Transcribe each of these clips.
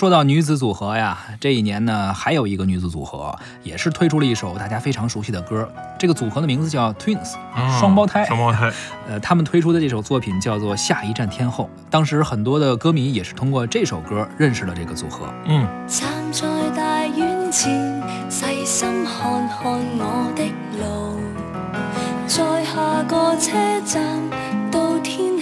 说到女子组合呀，这一年呢，还有一个女子组合也是推出了一首大家非常熟悉的歌。这个组合的名字叫 Twins，双胞胎。双胞胎。呃，他们推出的这首作品叫做《下一站天后》。当时很多的歌迷也是通过这首歌认识了这个组合。嗯。站在大院前，细心看看我的路，在下个车站到天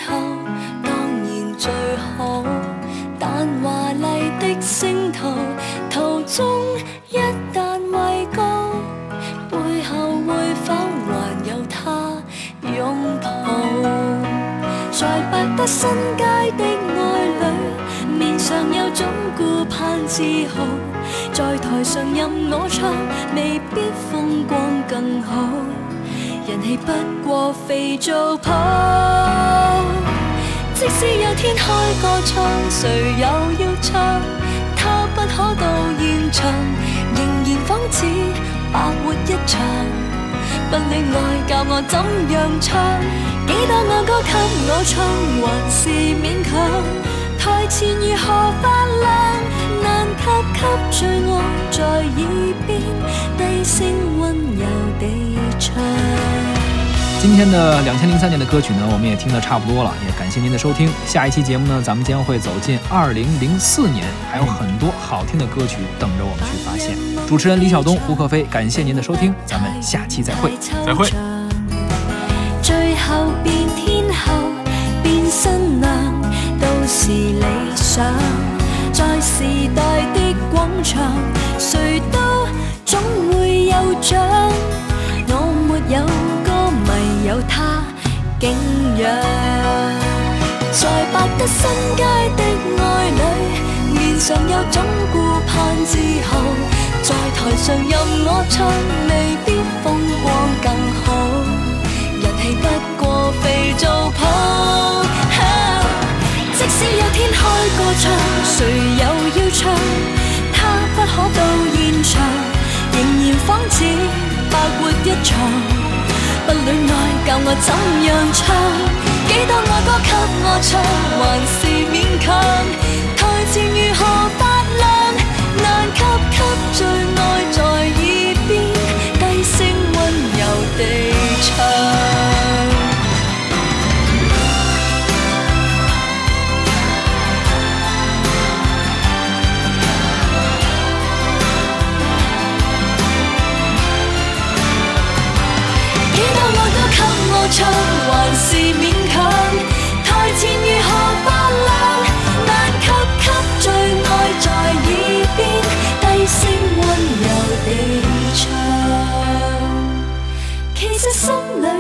中一旦畏高，背后会否还有他拥抱？在百德新街的爱侣，面上有种顾盼自豪，在台上任我唱，未必风光更好，人气不过肥皂泡。即使有天开个唱，谁又要唱？他不可到唱，仍然仿似白活一场。不恋爱教我怎样唱？几多爱歌给我唱，还是勉强。台前如何发亮？难及给最爱在耳边低声温柔地唱。今天的两千零三年的歌曲呢，我们也听得差不多了，也感谢您的收听。下一期节目呢，咱们将会走进二零零四年，还有很多好听的歌曲等着我们去发现。主持人李晓东、胡可飞，感谢您的收听，咱们下期再会，再会。最后变天后，变新娘，都是理想。在时代的广场，谁都总敬仰，在百德新街的爱侣，面上有种顾盼自豪，在台上任我唱，未必风光更好，人气不过肥皂泡。即使有天开个唱，谁又要唱？他不可到现场，仍然仿似白活一场。不恋教我怎样唱？几多爱歌给我唱，还是。心了